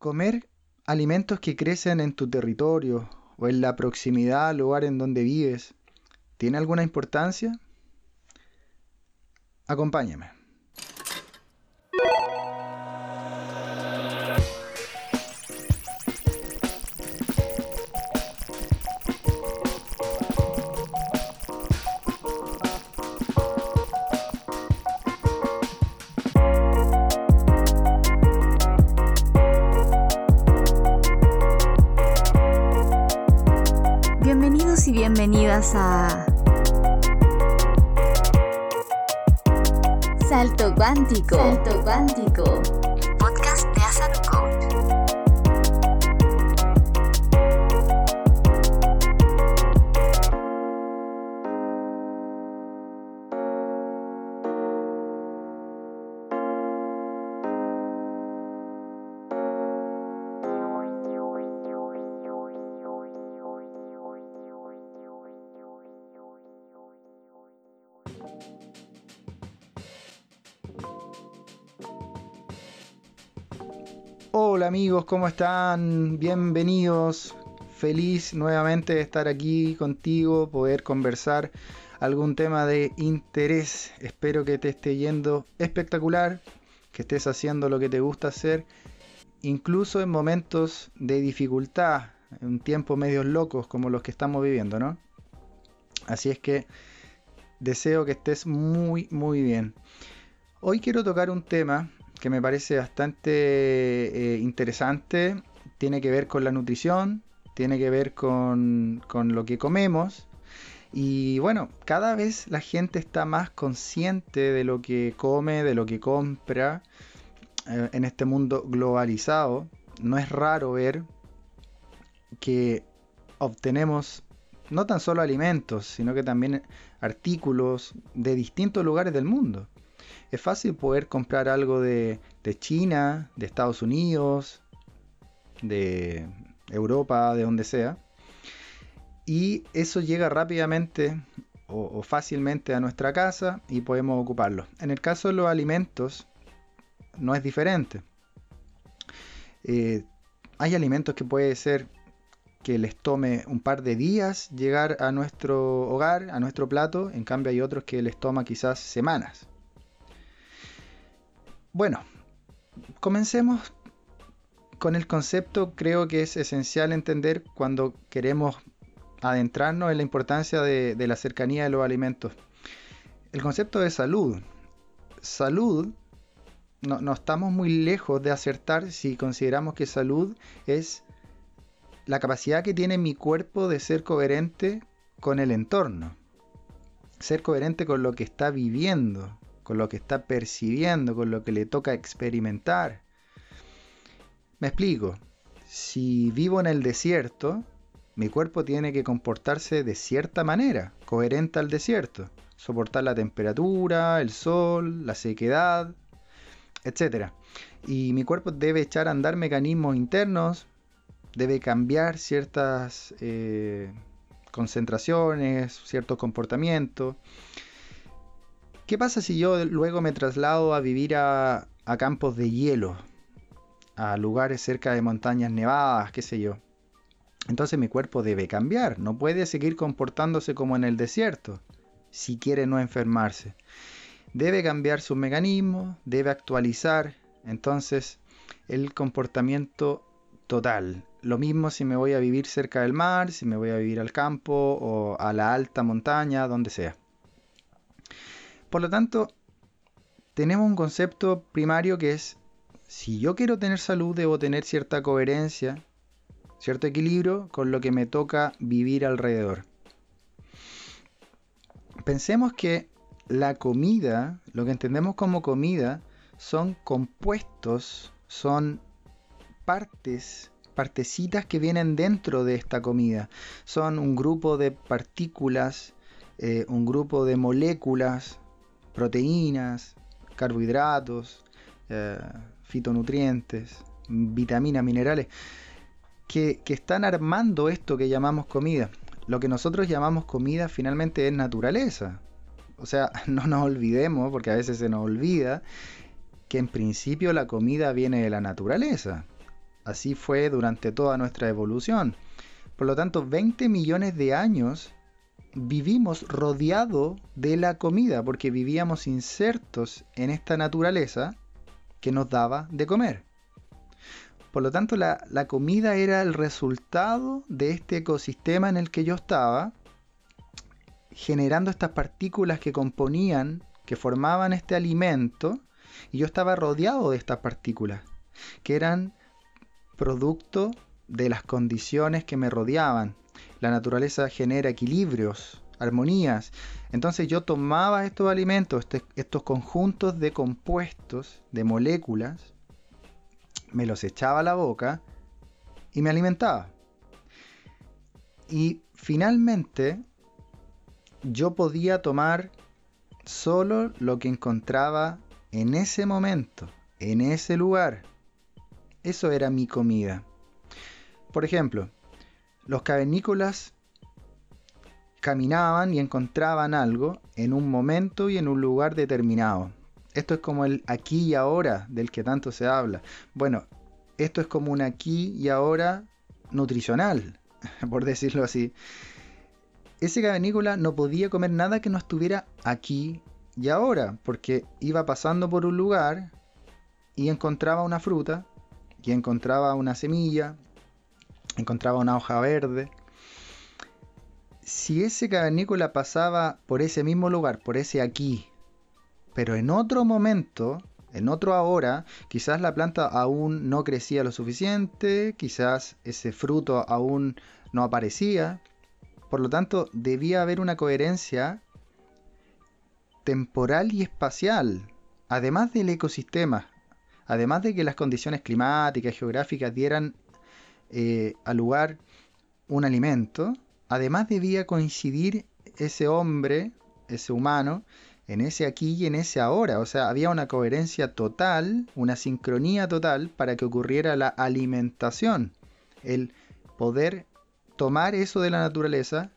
Comer alimentos que crecen en tu territorio o en la proximidad al lugar en donde vives, ¿tiene alguna importancia? Acompáñame. A Salto Cuántico. Salto Cuántico. Amigos, ¿cómo están? Bienvenidos. Feliz nuevamente de estar aquí contigo, poder conversar algún tema de interés. Espero que te esté yendo espectacular, que estés haciendo lo que te gusta hacer, incluso en momentos de dificultad, en tiempos medios locos como los que estamos viviendo, ¿no? Así es que deseo que estés muy, muy bien. Hoy quiero tocar un tema que me parece bastante eh, interesante. Tiene que ver con la nutrición, tiene que ver con, lo que comemos. Y bueno, cada vez la gente está más consciente de lo que come, de lo que compra eh, en este mundo globalizado. No es raro ver que obtenemos no tan solo alimentos, sino que también artículos de distintos lugares del mundo es fácil poder comprar algo de, China, de Estados Unidos, de Europa, de donde sea. Y eso llega rápidamente o, fácilmente a nuestra casa y podemos ocuparlo. En el caso de los alimentos, no es diferente. Eh, hay alimentos que puede ser que les tome un par de días llegar a nuestro hogar, a nuestro plato, en cambio hay otros que les toma quizás semanas. Bueno, comencemos con el concepto. Creo que es esencial entender cuando queremos adentrarnos en la importancia de, la cercanía de los alimentos. El concepto de salud. Salud, no, estamos muy lejos de acertar si consideramos que salud es la capacidad que tiene mi cuerpo de ser coherente con el entorno. Ser coherente con lo que está viviendo, con lo que está percibiendo, con lo que le toca experimentar. Me explico. Si vivo en el desierto, mi cuerpo tiene que comportarse de cierta manera, coherente al desierto, soportar la temperatura, el sol, la sequedad, etc. Y mi cuerpo debe echar a andar mecanismos internos, debe cambiar ciertas eh, concentraciones, ciertos comportamientos. ¿Qué pasa si yo luego me traslado a vivir a, campos de hielo? A lugares cerca de montañas nevadas, qué sé yo. Entonces mi cuerpo debe cambiar, no puede seguir comportándose como en el desierto, si quiere no enfermarse. Debe cambiar sus mecanismos, debe actualizar, entonces el comportamiento total. Lo mismo si me voy a vivir cerca del mar, si me voy a vivir al campo o a la alta montaña, donde sea. Por lo tanto, tenemos un concepto primario que es, si yo quiero tener salud, debo tener cierta coherencia, cierto equilibrio con lo que me toca vivir alrededor. Pensemos que la comida, lo que entendemos como comida, son compuestos, son partes, partecitas que vienen dentro de esta comida. Son un grupo de partículas, eh, un grupo de moléculas, proteínas, carbohidratos, eh, fitonutrientes, vitaminas, minerales, que, están armando esto que llamamos comida. Lo que nosotros llamamos comida finalmente es naturaleza. O sea, no nos olvidemos, porque a veces se nos olvida, que en principio la comida viene de la naturaleza. Así fue durante toda nuestra evolución. Por lo tanto, 20 millones de años vivimos rodeado de la comida porque vivíamos insertos en esta naturaleza que nos daba de comer. Por lo tanto, la, la, comida era el resultado de este ecosistema en el que yo estaba, generando estas partículas que componían, que formaban este alimento, y yo estaba rodeado de estas partículas, que eran producto de las condiciones que me rodeaban. La naturaleza genera equilibrios, armonías. Entonces yo tomaba estos alimentos, este, estos conjuntos de compuestos, de moléculas, me los echaba a la boca y me alimentaba. Y finalmente yo podía tomar solo lo que encontraba en ese momento, en ese lugar. Eso era mi comida. Por ejemplo, los cavernícolas caminaban y encontraban algo en un momento y en un lugar determinado. Esto es como el aquí y ahora del que tanto se habla. Bueno, esto es como un aquí y ahora nutricional, por decirlo así. Ese cavernícola no podía comer nada que no estuviera aquí y ahora, porque iba pasando por un lugar y encontraba una fruta, y encontraba una semilla, encontraba una hoja verde. Si ese cavernícola pasaba por ese mismo lugar, por ese aquí, pero en otro momento, en otro ahora, quizás la planta aún no crecía lo suficiente, quizás ese fruto aún no aparecía. Por lo tanto, debía haber una coherencia temporal y espacial, además del ecosistema, además de que las condiciones climáticas, geográficas dieran eh, al lugar un alimento, además debía coincidir ese hombre, ese humano, en ese aquí y en ese ahora. O sea, había una coherencia total, una sincronía total para que ocurriera la alimentación. El poder tomar eso de la naturaleza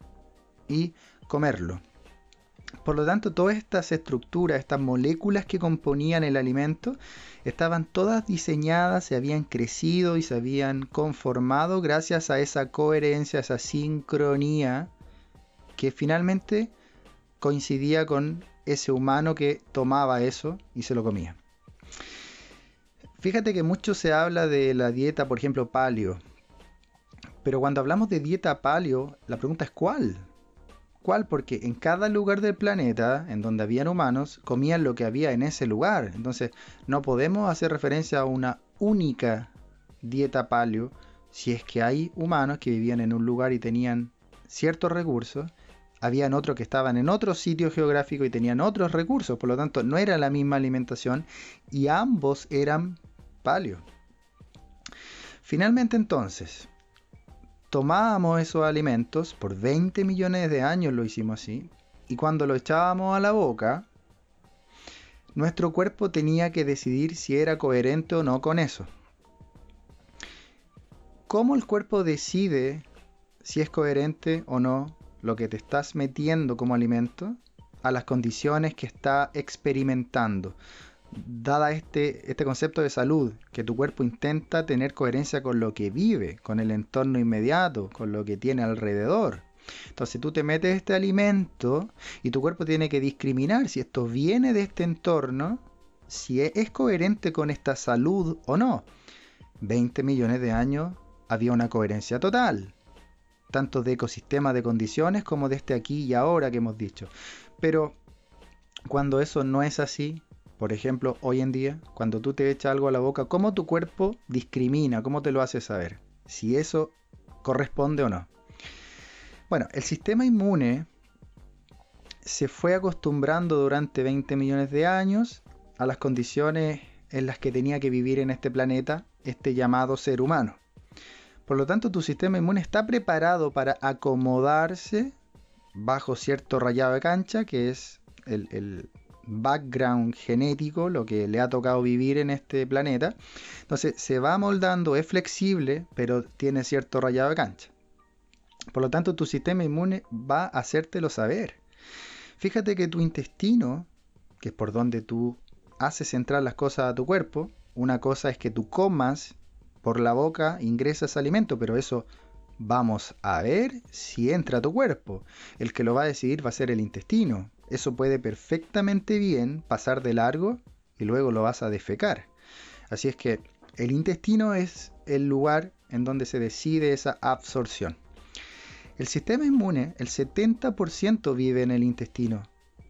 y comerlo. Por lo tanto, todas estas estructuras, estas moléculas que componían el alimento, estaban todas diseñadas, se habían crecido y se habían conformado gracias a esa coherencia, esa sincronía que finalmente coincidía con ese humano que tomaba eso y se lo comía. Fíjate que mucho se habla de la dieta, por ejemplo, paleo. Pero cuando hablamos de dieta paleo, la pregunta es ¿cuál? ¿Cuál? Porque en cada lugar del planeta, en donde habían humanos, comían lo que había en ese lugar. Entonces, no podemos hacer referencia a una única dieta paleo si es que hay humanos que vivían en un lugar y tenían ciertos recursos habían otros que estaban en otro sitio geográfico y tenían otros recursos, por lo tanto no era la misma alimentación y ambos eran paleo. Finalmente entonces, tomábamos esos alimentos, por 20 millones de años lo hicimos así, y cuando lo echábamos a la boca, nuestro cuerpo tenía que decidir si era coherente o no con eso. ¿Cómo el cuerpo decide si es coherente o no lo que te estás metiendo como alimento a las condiciones que está experimentando. Dada este, este concepto de salud, que tu cuerpo intenta tener coherencia con lo que vive, con el entorno inmediato, con lo que tiene alrededor. Entonces tú te metes este alimento y tu cuerpo tiene que discriminar si esto viene de este entorno, si e, es coherente con esta salud o no. 20 millones de años había una coherencia total tanto de ecosistema de condiciones como de este aquí y ahora que hemos dicho. Pero cuando eso no es así, por ejemplo, hoy en día, cuando tú te echas algo a la boca, ¿cómo tu cuerpo discrimina? ¿Cómo te lo hace saber? Si eso corresponde o no. Bueno, el sistema inmune se fue acostumbrando durante 20 millones de años a las condiciones en las que tenía que vivir en este planeta este llamado ser humano. Por lo tanto, tu sistema inmune está preparado para acomodarse bajo cierto rayado de cancha, que es el, background genético, lo que le ha tocado vivir en este planeta. Entonces se va moldando, es flexible, pero tiene cierto rayado de cancha. Por lo tanto, tu sistema inmune va a hacértelo saber. Fíjate que tu intestino, que es por donde tú haces entrar las cosas a tu cuerpo, una cosa es que tú comas por la boca ingresa ese alimento, pero eso vamos a ver si entra a tu cuerpo. El que lo va a decidir va a ser el intestino. Eso puede perfectamente bien pasar de largo y luego lo vas a defecar. Así es que el intestino es el lugar en donde se decide esa absorción. El sistema inmune, el 70% vive en el intestino.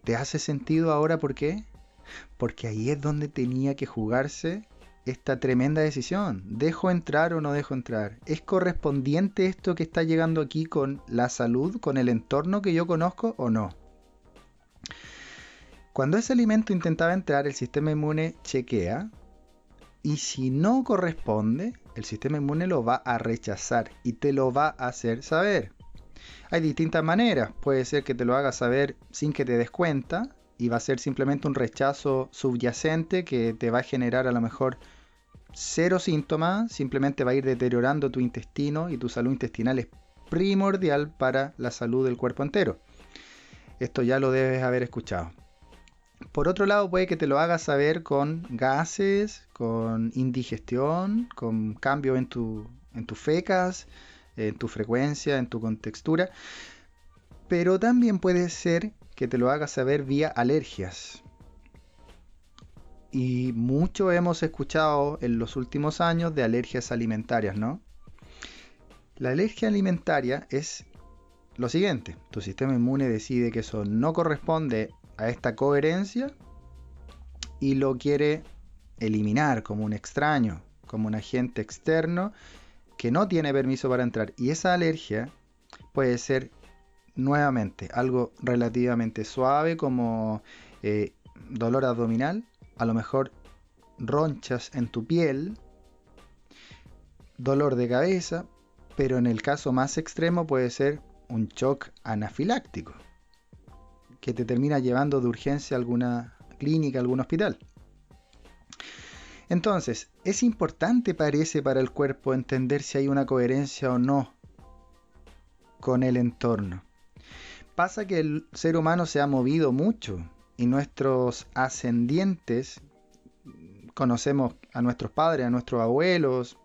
¿Te hace sentido ahora por qué? Porque ahí es donde tenía que jugarse esta tremenda decisión. ¿Dejo entrar o no dejo entrar? ¿Es correspondiente esto que está llegando aquí con la salud, con el entorno que yo conozco o no? Cuando ese alimento intentaba entrar, el sistema inmune chequea y si no corresponde, el sistema inmune lo va a rechazar y te lo va a hacer saber. Hay distintas maneras. Puede ser que te lo haga saber sin que te des cuenta y va a ser simplemente un rechazo subyacente que te va a generar a lo mejor cero síntomas, simplemente va a ir deteriorando tu intestino y tu salud intestinal es primordial para la salud del cuerpo entero. Esto ya lo debes haber escuchado. Por otro lado, puede que te lo hagas saber con gases, con indigestión, con cambio en, tu, en tus fecas, en tu frecuencia, en tu contextura. Pero también puede ser que te lo hagas saber vía alergias. Y mucho hemos escuchado en los últimos años de alergias alimentarias, ¿no? La alergia alimentaria es lo siguiente, tu sistema inmune decide que eso no corresponde a esta coherencia y lo quiere eliminar como un extraño, como un agente externo que no tiene permiso para entrar. Y esa alergia puede ser nuevamente algo relativamente suave como eh, dolor abdominal, a lo mejor ronchas en tu piel, dolor de cabeza, pero en el caso más extremo puede ser un shock anafiláctico que te termina llevando de urgencia a alguna clínica, a algún hospital. Entonces, es importante parece para el cuerpo entender si hay una coherencia o no con el entorno. Pasa que el ser humano se ha movido mucho y nuestros ascendientes, conocemos a nuestros padres, a nuestros abuelos,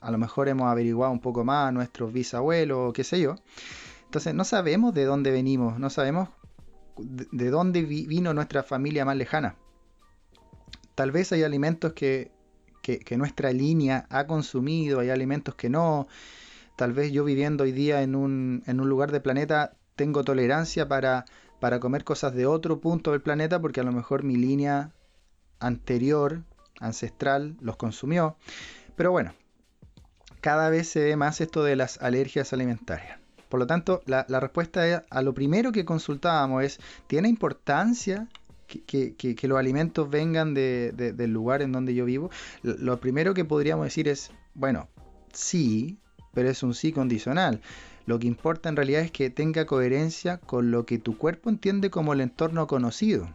a lo mejor hemos averiguado un poco más a nuestros bisabuelos, qué sé yo. Entonces no sabemos de dónde venimos, no sabemos de dónde vino nuestra familia más lejana. Tal vez hay alimentos que, nuestra línea ha consumido, hay alimentos que no. Tal vez yo viviendo hoy día en un, en un lugar del planeta tengo tolerancia para para comer cosas de otro punto del planeta porque a lo mejor mi línea anterior, ancestral, los consumió. Pero bueno, cada vez se ve más esto de las alergias alimentarias. Por lo tanto, la, respuesta a lo primero que consultábamos es, ¿tiene importancia que, los alimentos vengan del lugar en donde yo vivo? Lo primero que podríamos decir es, bueno, sí, pero es un sí condicional. Lo que importa en realidad es que tenga coherencia con lo que tu cuerpo entiende como el entorno conocido.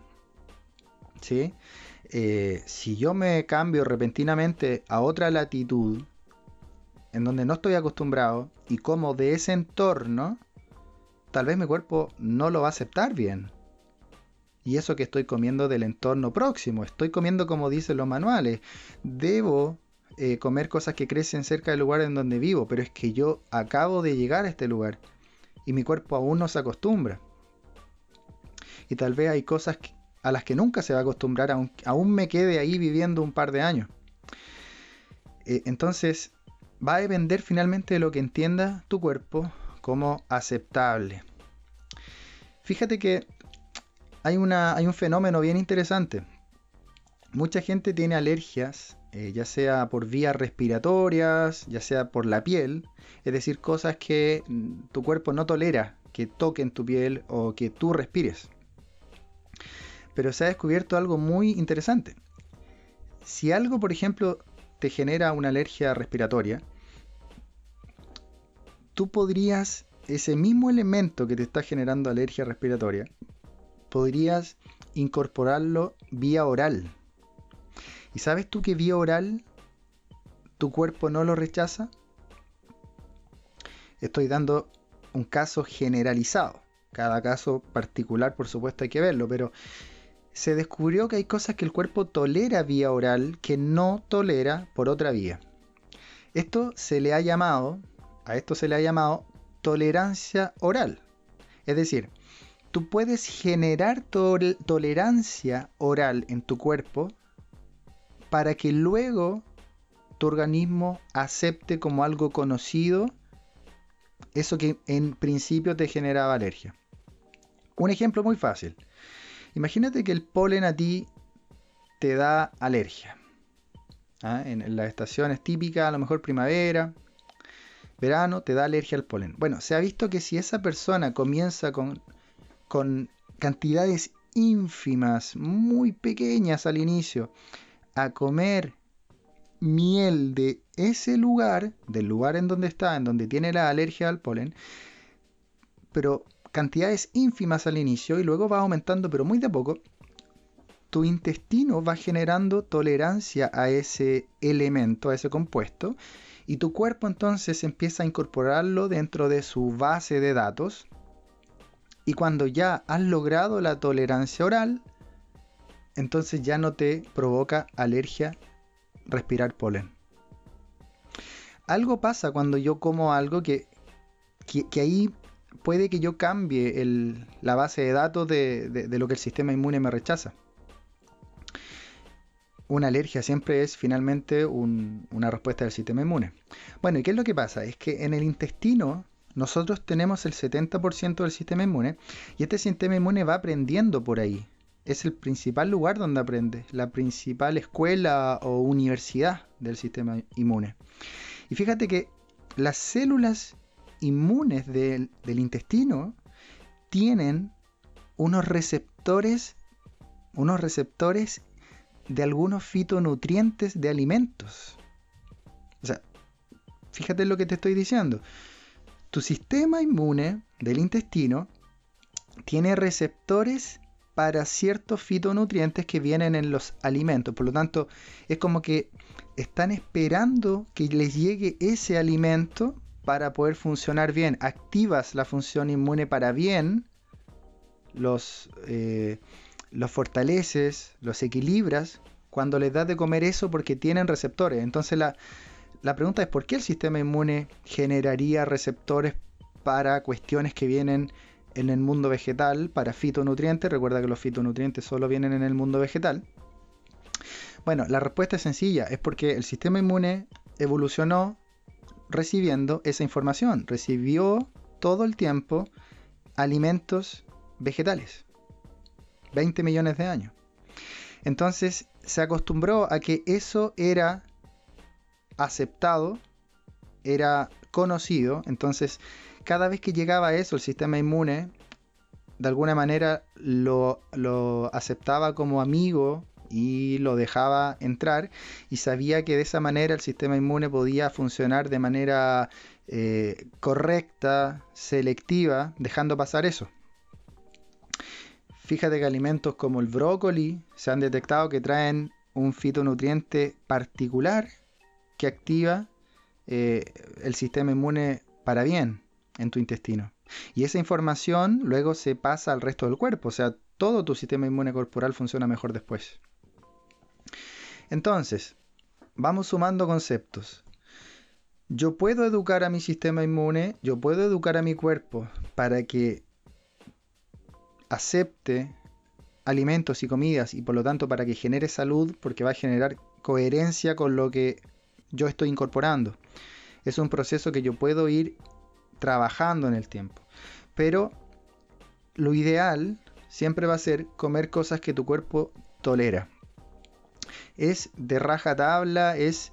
Eh, si yo me cambio repentinamente a otra latitud, en donde no estoy acostumbrado, y como de ese entorno, tal vez mi cuerpo no lo va a aceptar bien. Y eso que estoy comiendo del entorno próximo, estoy comiendo como dicen los manuales. Debo eh, comer cosas que crecen cerca del lugar en donde vivo, pero es que yo acabo de llegar a este lugar y mi cuerpo aún no se acostumbra. Y tal vez hay cosas a las que nunca se va a acostumbrar, aún, aún me quede ahí viviendo un par de años. Eh, entonces, va a depender finalmente de lo que entienda tu cuerpo como aceptable. Fíjate que hay, una, hay un fenómeno bien interesante. Mucha gente tiene alergias eh, ya sea por vías respiratorias, ya sea por la piel, es decir, cosas que mm, tu cuerpo no tolera que toquen tu piel o que tú respires. Pero se ha descubierto algo muy interesante. Si algo, por ejemplo, te genera una alergia respiratoria, tú podrías, ese mismo elemento que te está generando alergia respiratoria, podrías incorporarlo vía oral ¿Y sabes tú que vía oral tu cuerpo no lo rechaza? Estoy dando un caso generalizado. Cada caso particular, por supuesto, hay que verlo, pero se descubrió que hay cosas que el cuerpo tolera vía oral que no tolera por otra vía. Esto se le ha llamado, a esto se le ha llamado tolerancia oral. Es decir, tú puedes generar tolerancia oral en tu cuerpo para que luego tu organismo acepte como algo conocido eso que en principio te generaba alergia. Un ejemplo muy fácil. Imagínate que el polen a ti te da alergia. ¿ah? En, las estaciones típicas, a lo mejor primavera, verano, te da alergia al polen. Bueno, se ha visto que si esa persona comienza con, con cantidades ínfimas, muy pequeñas al inicio, a comer miel de ese lugar, del lugar en donde está, en donde tiene la alergia al polen, pero cantidades ínfimas al inicio y luego va aumentando, pero muy de poco, tu intestino va generando tolerancia a ese elemento, a ese compuesto, y tu cuerpo entonces empieza a incorporarlo dentro de su base de datos. Y cuando ya has logrado la tolerancia oral, entonces ya no te provoca alergia respirar polen. Algo pasa cuando yo como algo que, que, ahí puede que yo cambie la base de datos de, lo que el sistema inmune me rechaza. Una alergia siempre es finalmente una respuesta del sistema inmune. Bueno, ¿y qué es lo que pasa? Es que en el intestino nosotros tenemos el 70% del sistema inmune y este sistema inmune va aprendiendo por ahí es el principal lugar donde aprende, la principal escuela o universidad del sistema inmune. Y fíjate que las células inmunes del, intestino tienen unos receptores, unos receptores de algunos fitonutrientes de alimentos. O sea, fíjate lo que te estoy diciendo. Tu sistema inmune del intestino tiene receptores para ciertos fitonutrientes que vienen en los alimentos. Por lo tanto, es como que están esperando que les llegue ese alimento para poder funcionar bien. Activas la función inmune para bien, los, eh, los fortaleces, los equilibras cuando les das de comer eso porque tienen receptores. Entonces la, la pregunta es por qué el sistema inmune generaría receptores para cuestiones que vienen en el mundo vegetal para fitonutrientes. Recuerda que los fitonutrientes solo vienen en el mundo vegetal. Bueno, la respuesta es sencilla, es porque el sistema inmune evolucionó recibiendo esa información, recibió todo el tiempo alimentos vegetales. 20 millones de años. Entonces se acostumbró a que eso era aceptado, era conocido, entonces cada vez que llegaba eso, el sistema inmune de alguna manera lo, aceptaba como amigo y lo dejaba entrar y sabía que de esa manera el sistema inmune podía funcionar de manera eh, correcta, selectiva, dejando pasar eso. Fíjate que alimentos como el brócoli se han detectado que traen un fitonutriente particular que activa eh, el sistema inmune para bien en tu intestino. Y esa información luego se pasa al resto del cuerpo, o sea, todo tu sistema inmune corporal funciona mejor después. Entonces, vamos sumando conceptos. Yo puedo educar a mi sistema inmune, yo puedo educar a mi cuerpo para que acepte alimentos y comidas y por lo tanto para que genere salud porque va a generar coherencia con lo que yo estoy incorporando. Es un proceso que yo puedo ir trabajando en el tiempo. Pero lo ideal siempre va a ser comer cosas que tu cuerpo tolera. Es de raja tabla, es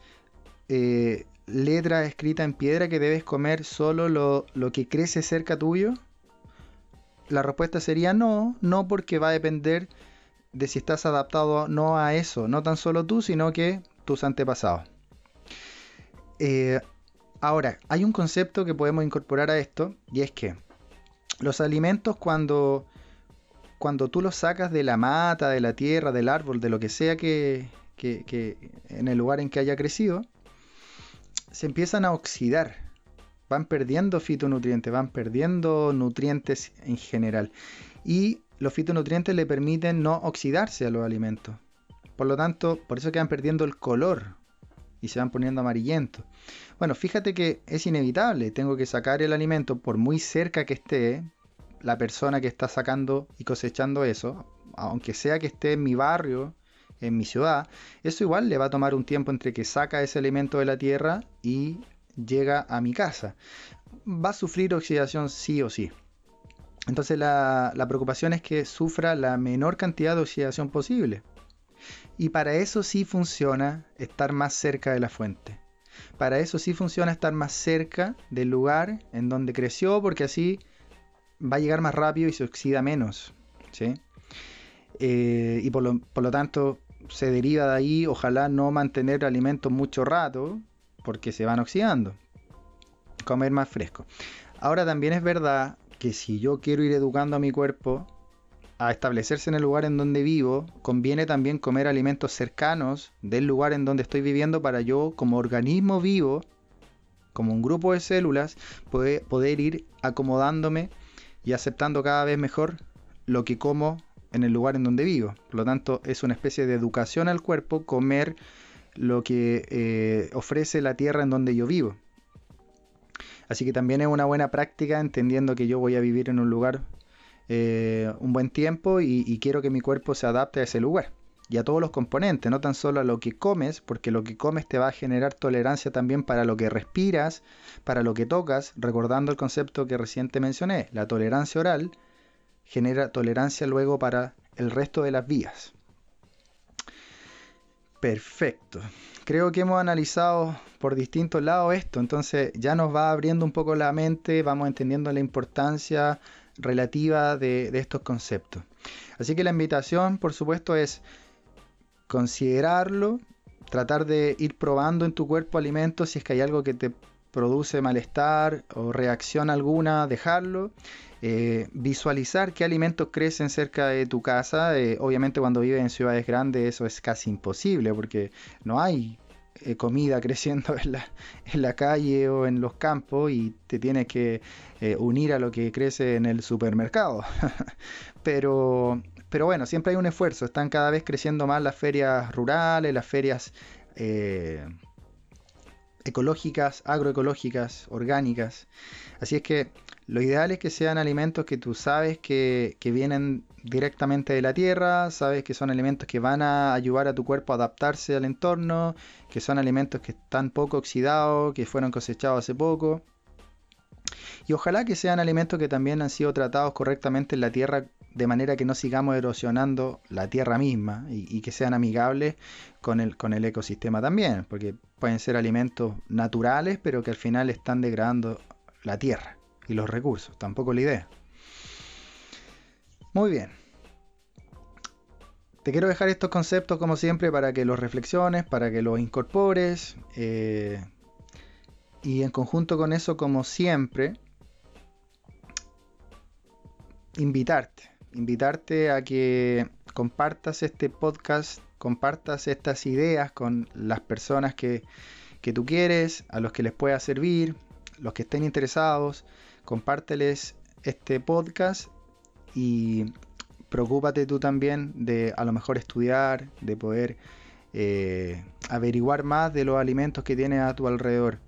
eh, letra escrita en piedra que debes comer solo lo, lo que crece cerca tuyo. La respuesta sería no, no porque va a depender de si estás adaptado no a eso, no tan solo tú, sino que tus antepasados. Eh, Ahora, hay un concepto que podemos incorporar a esto y es que los alimentos cuando, cuando tú los sacas de la mata, de la tierra, del árbol, de lo que sea que, en el lugar en que haya crecido, se empiezan a oxidar. Van perdiendo fitonutrientes, van perdiendo nutrientes en general. Y los fitonutrientes le permiten no oxidarse a los alimentos. Por lo tanto, por eso quedan perdiendo el color y se van poniendo amarillentos. Bueno, fíjate que es inevitable, tengo que sacar el alimento por muy cerca que esté la persona que está sacando y cosechando eso, aunque sea que esté en mi barrio, en mi ciudad, eso igual le va a tomar un tiempo entre que saca ese alimento de la tierra y llega a mi casa. Va a sufrir oxidación sí o sí. Entonces la, la preocupación es que sufra la menor cantidad de oxidación posible. Y para eso sí funciona estar más cerca de la fuente. Para eso sí funciona estar más cerca del lugar en donde creció, porque así va a llegar más rápido y se oxida menos. ¿sí? Eh, y por lo, por lo, tanto se deriva de ahí, ojalá no mantener alimentos mucho rato, porque se van oxidando. Comer más fresco. Ahora también es verdad que si yo quiero ir educando a mi cuerpo a establecerse en el lugar en donde vivo, conviene también comer alimentos cercanos del lugar en donde estoy viviendo para yo como organismo vivo, como un grupo de células, poder, ir acomodándome y aceptando cada vez mejor lo que como en el lugar en donde vivo. Por lo tanto, es una especie de educación al cuerpo comer lo que eh, ofrece la tierra en donde yo vivo. Así que también es una buena práctica entendiendo que yo voy a vivir en un lugar eh, un buen tiempo y, quiero que mi cuerpo se adapte a ese lugar y a todos los componentes, no tan solo a lo que comes, porque lo que comes te va a generar tolerancia también para lo que respiras, para lo que tocas, recordando el concepto que reciente mencioné, la tolerancia oral genera tolerancia luego para el resto de las vías. Perfecto. Creo que hemos analizado por distintos lados esto, entonces ya nos va abriendo un poco la mente, vamos entendiendo la importancia relativa de, estos conceptos. Así que la invitación, por supuesto, es considerarlo, tratar de ir probando en tu cuerpo alimentos si es que hay algo que te produce malestar o reacción alguna, dejarlo. Eh, visualizar qué alimentos crecen cerca de tu casa. Eh, obviamente cuando vives en ciudades grandes eso es casi imposible porque no hay eh, comida creciendo en la, en la, calle o en los campos y te tienes que unir a lo que crece en el supermercado. pero, pero bueno, siempre hay un esfuerzo. Están cada vez creciendo más las ferias rurales, las ferias ecológicas, agroecológicas, orgánicas. Así es que lo ideal es que sean alimentos que tú sabes que, vienen directamente de la tierra, sabes que son alimentos que van a ayudar a tu cuerpo a adaptarse al entorno, que son alimentos que están poco oxidados, que fueron cosechados hace poco. Y ojalá que sean alimentos que también han sido tratados correctamente en la tierra de manera que no sigamos erosionando la tierra misma y, que sean amigables con el, con el ecosistema también, porque pueden ser alimentos naturales, pero que al final están degradando la tierra y los recursos, tampoco la idea. Muy bien. Te quiero dejar estos conceptos como siempre para que los reflexiones, para que los incorpores. Eh, y en conjunto con eso, como siempre, invitarte. Invitarte a que compartas este podcast, compartas estas ideas con las personas que, que tú quieres, a los que les pueda servir, los que estén interesados compárteles este podcast y preocúpate tú también de a lo mejor estudiar, de poder eh, averiguar más de los alimentos que tienes a tu alrededor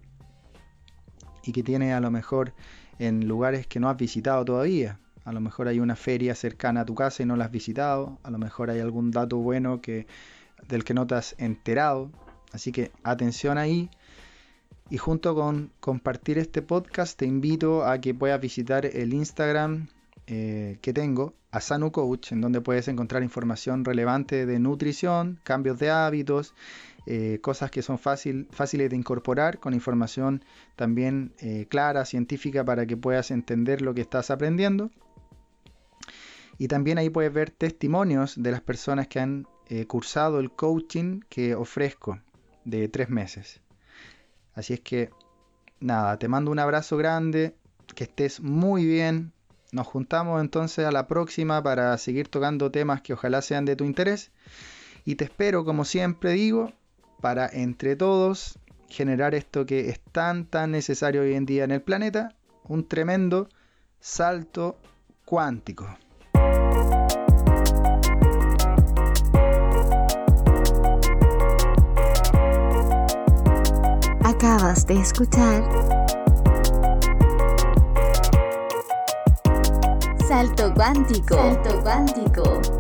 y que tienes a lo mejor en lugares que no has visitado todavía. A lo mejor hay una feria cercana a tu casa y no la has visitado. A lo mejor hay algún dato bueno que, del que no te has enterado. Así que atención ahí y junto con compartir este podcast te invito a que puedas visitar el Instagram eh, que tengo, Asanu Coach, en donde puedes encontrar información relevante de nutrición, cambios de hábitos, eh, cosas que son fácil, fáciles de incorporar, con información también eh, clara, científica, para que puedas entender lo que estás aprendiendo. Y también ahí puedes ver testimonios de las personas que han cursado el coaching que ofrezco de tres meses. Así es que, nada, te mando un abrazo grande, que estés muy bien. Nos juntamos entonces a la próxima para seguir tocando temas que ojalá sean de tu interés. Y te espero, como siempre digo, para entre todos generar esto que es tan, tan necesario hoy en día en el planeta, un tremendo salto cuántico. Acabas de escuchar Salto cuántico. Salto cuántico.